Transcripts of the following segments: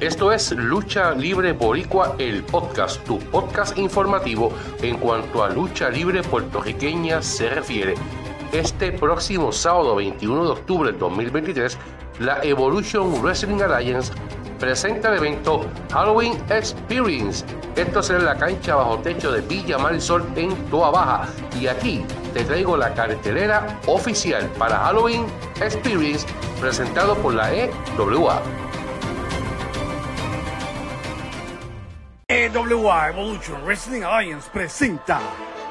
Esto es Lucha Libre Boricua, el podcast, tu podcast informativo en cuanto a lucha libre puertorriqueña se refiere. Este próximo sábado 21 de octubre de 2023, la Evolution Wrestling Alliance presenta el evento Halloween Experience. Esto será en la cancha bajo techo de Villa Marisol en Toa Baja. Y aquí te traigo la cartelera oficial para Halloween Experience presentado por la EWA. EWA Evolution Wrestling Alliance presenta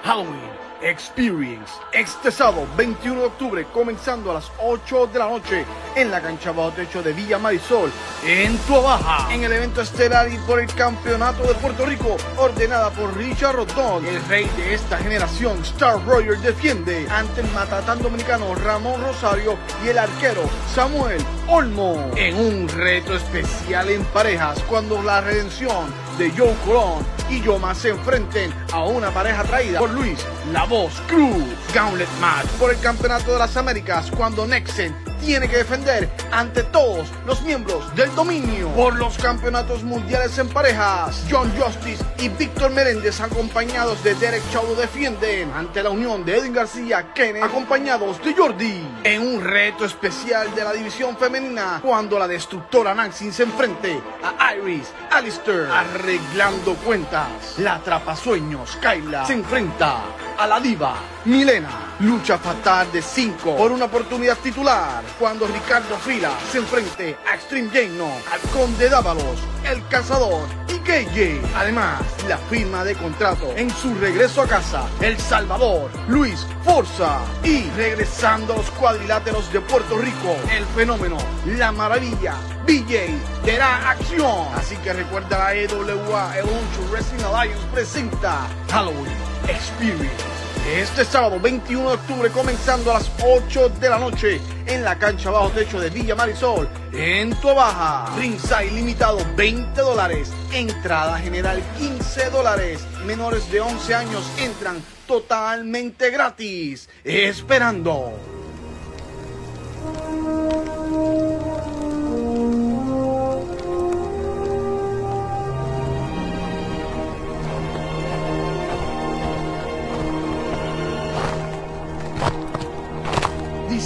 Halloween Experience. Este sábado 21 de octubre comenzando a las 8 de la noche en la cancha bajo techo de Villa Marisol en Tuabaja. En el evento estelar y por el campeonato de Puerto Rico ordenada por Richard Rodón el rey de esta generación Star Roger defiende ante el matatán dominicano Ramón Rosario y el arquero Samuel Olmo. En un reto especial en parejas cuando la redención de Joe Colón y Yoma se enfrenten a una pareja traída por Luis La Cruz. Gauntlet Match por el Campeonato de las Américas cuando Nexen tiene que defender ante todos los miembros del dominio por los campeonatos mundiales en parejas. John Justice y Víctor Meréndez acompañados de Derek Chaudo defienden ante la unión de Edwin García Kenneth acompañados de Jordi en un reto especial de la división femenina cuando la destructora Nancy se enfrente a Iris Alistair arreglando cuentas. La atrapasueños Kyla se enfrenta a la diva Milena. Lucha fatal de 5 por una oportunidad titular cuando Ricardo Fila se enfrente a Extreme Jane, al Conde Dávalos, el Cazador y KJ. Además, la firma de contrato en su regreso a casa, El Salvador, Luis Forza. Y regresando a los cuadriláteros de Puerto Rico, el fenómeno, la maravilla, BJ dará acción. Así que recuerda la EWA Evolution Wrestling Alliance presenta Halloween Experience. Este sábado 21 de octubre comenzando a las 8 de la noche en la cancha bajo techo de Villa Marisol en Baja. Ringside limitado 20 dólares. Entrada general 15 dólares. Menores de 11 años entran totalmente gratis. Esperando.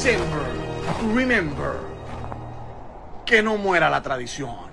December, remember, que no muera la tradición.